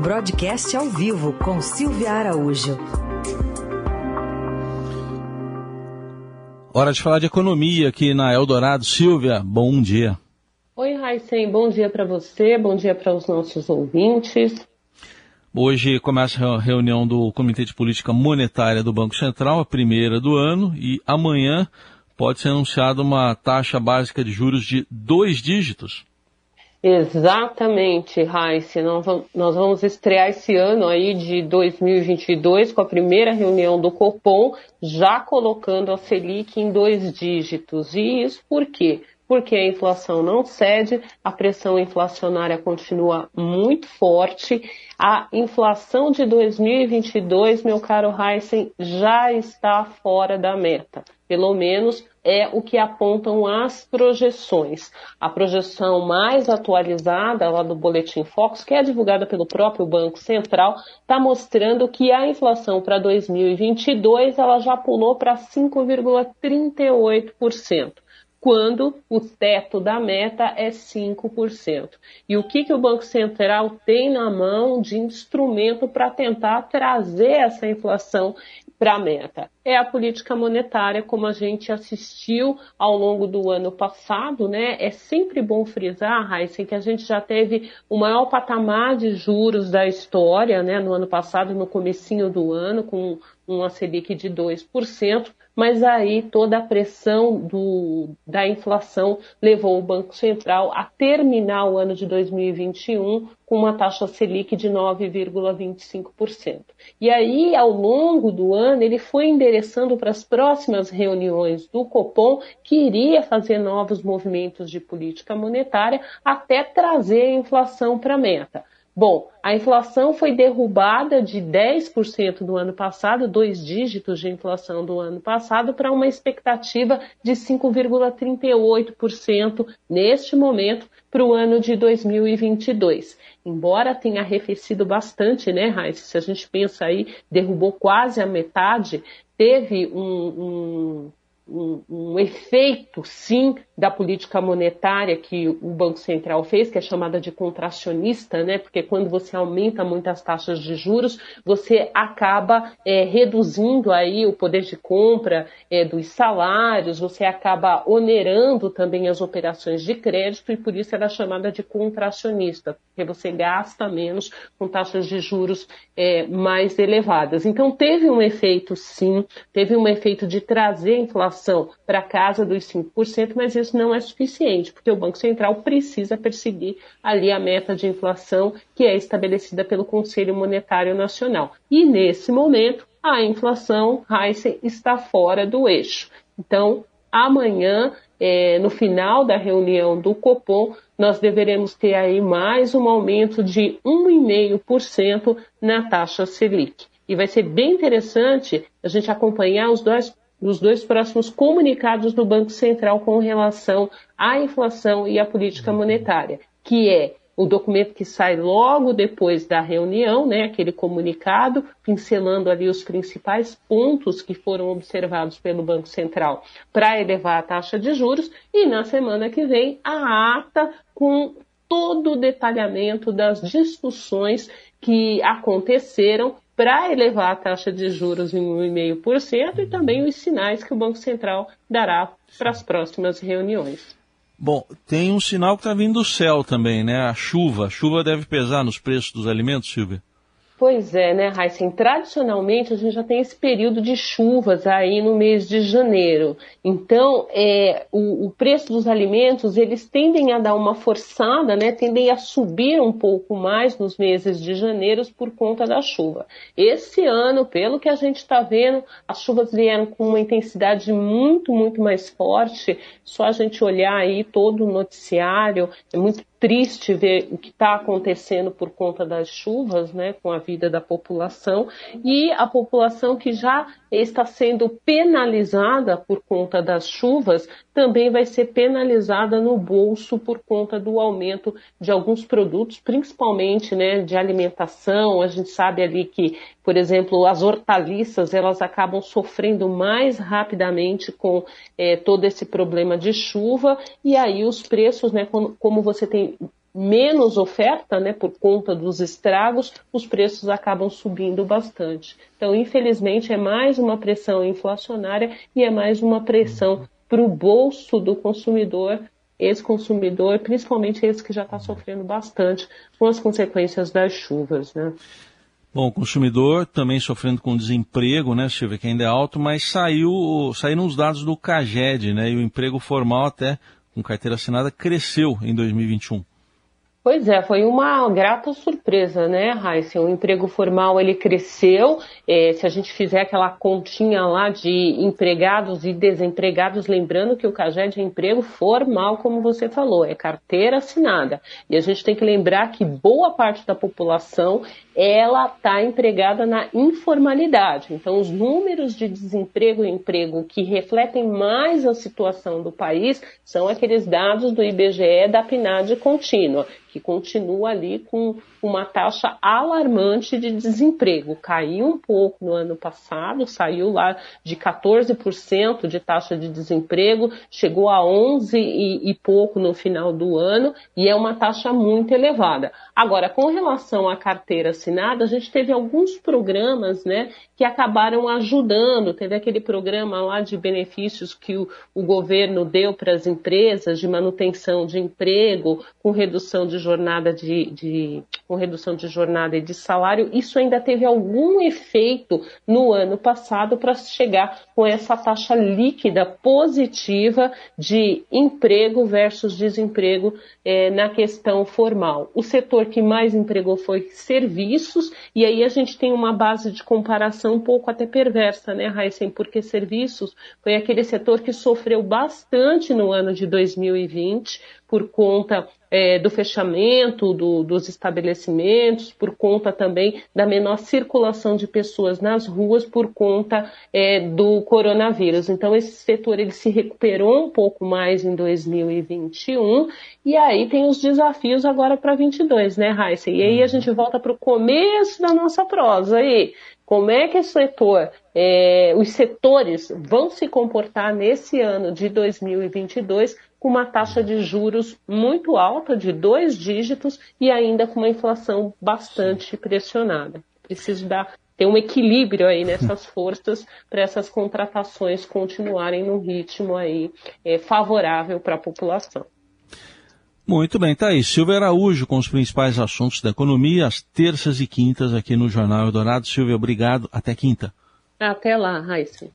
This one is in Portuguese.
Broadcast ao vivo com Silvia Araújo. Hora de falar de economia aqui na Eldorado. Silvia, bom dia. Oi, Raíssen, bom dia para você, bom dia para os nossos ouvintes. Hoje começa a reunião do Comitê de Política Monetária do Banco Central, a primeira do ano, e amanhã pode ser anunciada uma taxa básica de juros de dois dígitos. Exatamente, Raíssa. Nós vamos estrear esse ano aí de 2022 com a primeira reunião do Copom, já colocando a Selic em dois dígitos. E isso por quê? porque a inflação não cede, a pressão inflacionária continua muito forte. A inflação de 2022, meu caro Heisen, já está fora da meta. Pelo menos é o que apontam as projeções. A projeção mais atualizada lá do Boletim Fox, que é divulgada pelo próprio Banco Central, está mostrando que a inflação para 2022 ela já pulou para 5,38% quando o teto da meta é 5%. E o que, que o Banco Central tem na mão de instrumento para tentar trazer essa inflação para a meta? É a política monetária, como a gente assistiu ao longo do ano passado, né? É sempre bom frisar, Heisen, que a gente já teve o maior patamar de juros da história, né? No ano passado, no comecinho do ano, com uma Selic de 2%, mas aí toda a pressão do, da inflação levou o Banco Central a terminar o ano de 2021 com uma taxa Selic de 9,25%. E aí, ao longo do ano, ele foi endereçando para as próximas reuniões do Copom que iria fazer novos movimentos de política monetária até trazer a inflação para a meta. Bom, a inflação foi derrubada de 10% do ano passado, dois dígitos de inflação do ano passado, para uma expectativa de 5,38% neste momento para o ano de 2022. Embora tenha arrefecido bastante, né, Raíssa? Se a gente pensa aí, derrubou quase a metade, teve um, um um, um, efeito, sim, da política monetária que o Banco Central fez, que é chamada de contracionista, né? Porque quando você aumenta muito as taxas de juros, você acaba é, reduzindo aí o poder de compra é, dos salários, você acaba onerando também as operações de crédito e por isso ela é chamada de contracionista, porque você gasta menos com taxas de juros é, mais elevadas. Então teve um efeito, sim, teve um efeito de trazer a inflação inflação para casa dos 5%, mas isso não é suficiente, porque o Banco Central precisa perseguir ali a meta de inflação que é estabelecida pelo Conselho Monetário Nacional. E nesse momento, a inflação, Heisen, está fora do eixo. Então, amanhã, é, no final da reunião do Copom, nós deveremos ter aí mais um aumento de 1,5% na taxa Selic. E vai ser bem interessante a gente acompanhar os dois nos dois próximos comunicados do Banco Central com relação à inflação e à política monetária, que é o documento que sai logo depois da reunião, né, aquele comunicado, pincelando ali os principais pontos que foram observados pelo Banco Central para elevar a taxa de juros, e na semana que vem a ata com todo o detalhamento das discussões que aconteceram para elevar a taxa de juros em 1,5% e também os sinais que o Banco Central dará para as próximas reuniões. Bom, tem um sinal que está vindo do céu também, né? A chuva. A chuva deve pesar nos preços dos alimentos, Silvia? Pois é, né, Heisen? Tradicionalmente a gente já tem esse período de chuvas aí no mês de janeiro. Então, é, o, o, preço dos alimentos eles tendem a dar uma forçada, né? Tendem a subir um pouco mais nos meses de janeiro por conta da chuva. Esse ano, pelo que a gente está vendo, as chuvas vieram com uma intensidade muito, muito mais forte. Só a gente olhar aí todo o noticiário, é muito triste ver o que está acontecendo por conta das chuvas, né, com a vida da população. E a população que já está sendo penalizada por conta das chuvas também vai ser penalizada no bolso por conta do aumento de alguns produtos, principalmente, né, de alimentação. A gente sabe ali que, por exemplo, as hortaliças elas acabam sofrendo mais rapidamente com é, todo esse problema de chuva e aí os preços, né, como, como você tem menos oferta, né, por conta dos estragos, os preços acabam subindo bastante. Então, infelizmente, é mais uma pressão inflacionária e é mais uma pressão para o bolso do consumidor, esse consumidor, principalmente esse que já está sofrendo bastante com as consequências das chuvas, né? Bom, o consumidor também sofrendo com desemprego, né, Silvia, que ainda é alto, mas saiu, saíram os dados do CAGED, né, e o emprego formal até com carteira assinada cresceu em 2021. Pois é, foi uma grata surpresa, né, Raíssa? O emprego formal ele cresceu. É, se a gente fizer aquela continha lá de empregados e desempregados, lembrando que o CAGED é emprego formal, como você falou, é carteira assinada. E a gente tem que lembrar que boa parte da população ela está empregada na informalidade. Então, os números de desemprego e emprego que refletem mais a situação do país são aqueles dados do IBGE da PNAD contínua que continua ali com uma taxa alarmante de desemprego. Caiu um pouco no ano passado, saiu lá de 14% de taxa de desemprego, chegou a 11 e, e pouco no final do ano e é uma taxa muito elevada. Agora, com relação à carteira assinada, a gente teve alguns programas, né, que acabaram ajudando. Teve aquele programa lá de benefícios que o, o governo deu para as empresas de manutenção de emprego, com redução de jornada de, de, com redução de jornada e de salário, isso ainda teve algum efeito no ano passado para chegar com essa taxa líquida positiva de emprego versus desemprego é, na questão formal. O setor que mais empregou foi serviços, e aí a gente tem uma base de comparação um pouco até perversa, né, Heisen? Porque serviços foi aquele setor que sofreu bastante no ano de 2020 por conta é, do fechamento do, dos estabelecimentos, por conta também da menor circulação de pessoas nas ruas por conta é, do coronavírus. Então esse setor ele se recuperou um pouco mais em 2021 e aí tem os desafios agora para 22, né, Raíssa? E aí a gente volta para o começo da nossa prosa aí. Como é que esse setor, é, os setores vão se comportar nesse ano de 2022 com uma taxa de juros muito alta, de dois dígitos, e ainda com uma inflação bastante pressionada. Preciso dar ter um equilíbrio aí nessas forças para essas contratações continuarem no ritmo aí é, favorável para a população. Muito bem, aí. Silvia Araújo com os principais assuntos da economia, às terças e quintas aqui no Jornal Eldorado. Silvia, obrigado. Até quinta. Até lá, Raíssa.